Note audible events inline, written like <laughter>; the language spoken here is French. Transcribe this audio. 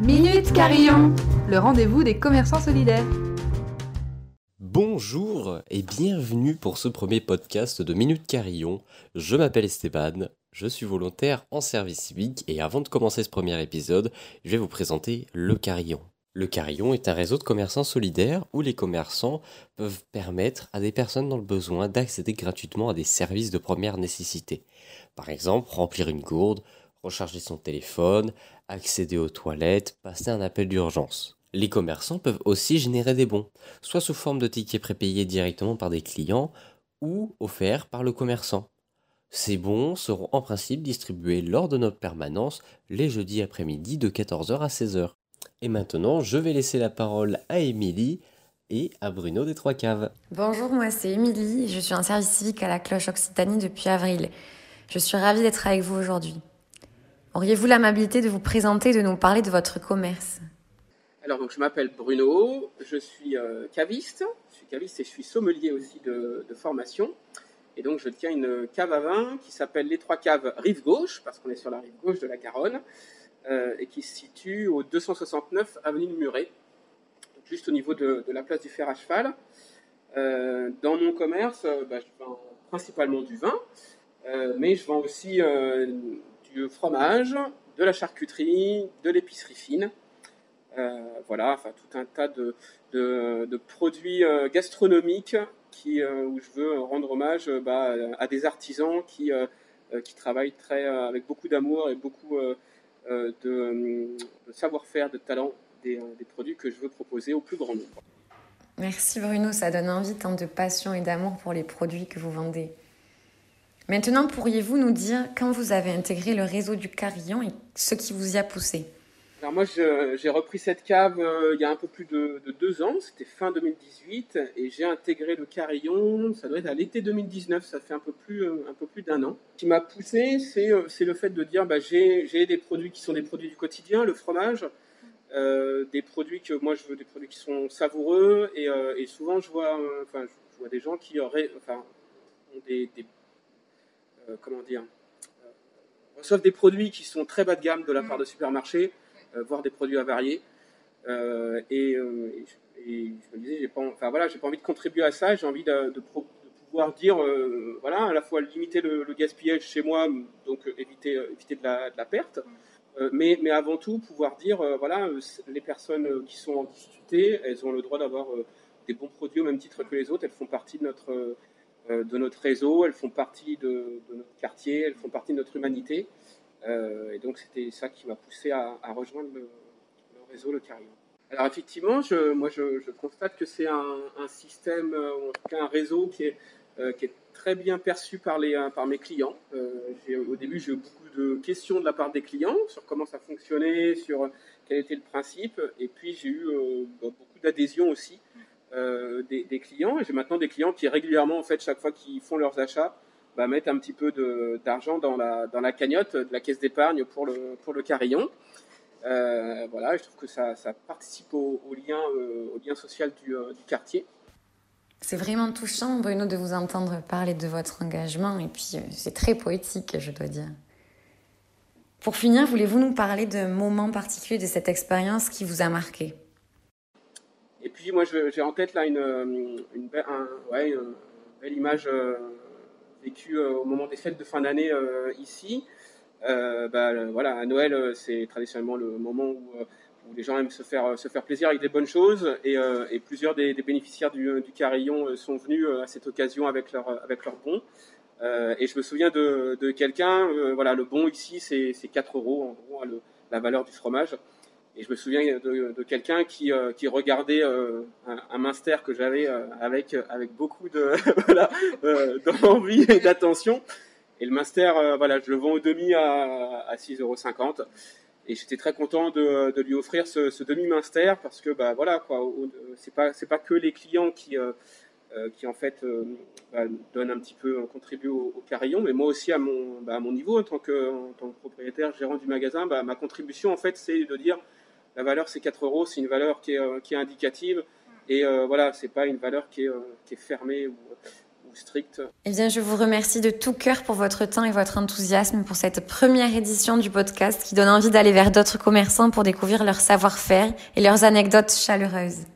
Minute Carillon, le rendez-vous des commerçants solidaires. Bonjour et bienvenue pour ce premier podcast de Minute Carillon. Je m'appelle Esteban, je suis volontaire en service civique et avant de commencer ce premier épisode, je vais vous présenter le Carillon. Le Carillon est un réseau de commerçants solidaires où les commerçants peuvent permettre à des personnes dans le besoin d'accéder gratuitement à des services de première nécessité. Par exemple, remplir une gourde, recharger son téléphone, accéder aux toilettes, passer un appel d'urgence. Les commerçants peuvent aussi générer des bons, soit sous forme de tickets prépayés directement par des clients ou offerts par le commerçant. Ces bons seront en principe distribués lors de notre permanence les jeudis après-midi de 14h à 16h. Et maintenant, je vais laisser la parole à Émilie et à Bruno des Trois Caves. Bonjour, moi c'est Émilie, je suis en service civique à la Cloche Occitanie depuis avril. Je suis ravie d'être avec vous aujourd'hui. Auriez-vous l'amabilité de vous présenter de nous parler de votre commerce? Alors, donc, je m'appelle Bruno, je suis euh, caviste, je suis caviste et je suis sommelier aussi de, formation. Et donc, je tiens une cave à vin qui s'appelle Les Trois Caves Rive Gauche, parce qu'on est sur la rive gauche de la Garonne. Euh, et qui se situe au 269 avenue de Muret, juste au niveau de, la place du fer à cheval. Euh, dans mon commerce, bah, je vends principalement du vin, mais je vends aussi du fromage, de la charcuterie, de l'épicerie fine. voilà, enfin tout un tas de, de, produits gastronomiques qui, où je veux rendre hommage bah, à des artisans qui, qui travaillent très, avec beaucoup d'amour et beaucoup euh, de, savoir-faire, de talent des, euh, des, produits que je veux proposer au plus grand nombre. Merci Bruno, ça donne envie tant de passion et d'amour pour les produits que vous vendez. Maintenant, pourriez-vous nous dire quand vous avez intégré le réseau du Carillon et ce qui vous y a poussé alors moi, j'ai repris cette cave euh, il y a un peu plus de, de deux ans, c'était fin 2018, et j'ai intégré le Carillon, ça doit être à l'été 2019, ça fait un peu plus, euh, un peu plus d'un an. Ce qui m'a poussé, c'est euh, le fait de dire, bah, j'ai des produits qui sont des produits du quotidien, le fromage, des produits que moi je veux, des produits qui sont savoureux, et, souvent je vois, enfin, je vois des gens qui auraient, enfin, ont des comment dire, reçoivent des produits qui sont très bas de gamme de la part de supermarchés, euh, voir des produits avariés. Euh, et, euh, et, et, je me disais, j'ai pas, enfin voilà, j'ai pas envie de contribuer à ça. J'ai envie de, de, pro, de, pouvoir dire, voilà, à la fois limiter le, le gaspillage chez moi, donc éviter, éviter de la, de la perte. Mais, mais, avant tout pouvoir dire voilà les personnes qui sont en difficulté elles ont le droit d'avoir des bons produits au même titre que les autres elles font partie de notre de notre réseau elles font partie de, notre quartier elles font partie de notre humanité euh, et donc c'était ça qui m'a poussé à, rejoindre le, réseau Le Carillon. Alors effectivement, je, moi je, constate que c'est un, système, ou en tout cas un réseau qui est, euh, très bien perçu par, les, par mes clients. Euh, au début, j'ai eu beaucoup de questions de la part des clients sur comment ça fonctionnait, sur quel était le principe. Et puis j'ai eu euh, beaucoup d'adhésion aussi euh, des, des, clients. Et j'ai maintenant des clients qui régulièrement, en fait, chaque fois qu'ils font leurs achats, bah, mettre un petit peu d'argent dans la, dans la cagnotte de la caisse d'épargne pour le, pour le carillon. Euh, voilà, je trouve que ça, ça participe au, lien, euh, au lien social du, euh, quartier. C'est vraiment touchant, Bruno, de vous entendre parler de votre engagement, et puis euh, c'est très poétique, je dois dire. Pour finir, voulez-vous nous parler d'un moment particulier de cette expérience qui vous a marqué? Et puis moi, j'ai en tête là une, une, belle, image vécu euh, au moment des fêtes de fin d'année euh, ici. Euh, bah, voilà, à Noël, c'est traditionnellement le moment où, les gens aiment se faire, plaisir avec des bonnes choses et, plusieurs des, bénéficiaires du, Carillon sont venus à cette occasion avec leur, avec bon. Euh, et je me souviens de, quelqu'un, euh, voilà, le bon ici, c'est 4 euros, en gros, le, la valeur du fromage. Et je me souviens de, quelqu'un qui, euh, qui regardait euh, un, un, Minster que j'avais euh, avec, avec beaucoup de <laughs> voilà, d'envie et d'attention. Et le Minster, voilà, je le vends au demi à, à 6,50 euros. Et j'étais très content de, de, lui offrir ce, ce demi Minster parce que bah voilà quoi, c'est pas pas que les clients qui qui en fait bah, donnent un petit peu contribuent au, au, carillon, mais moi aussi à mon bah, à mon niveau en tant que en tant que propriétaire gérant du magasin, bah, ma contribution en fait c'est de dire la valeur c'est 4 euros, c'est une valeur qui est, euh, qui est indicative et euh, voilà, c'est pas une valeur qui est, euh, qui est fermée ou, ou strictes. Eh bien, je vous remercie de tout cœur pour votre temps et votre enthousiasme pour cette première édition du podcast qui donne envie d'aller vers d'autres commerçants pour découvrir leur savoir-faire et leurs anecdotes chaleureuses.